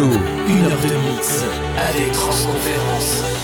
Une heure de mix avec Transconférence.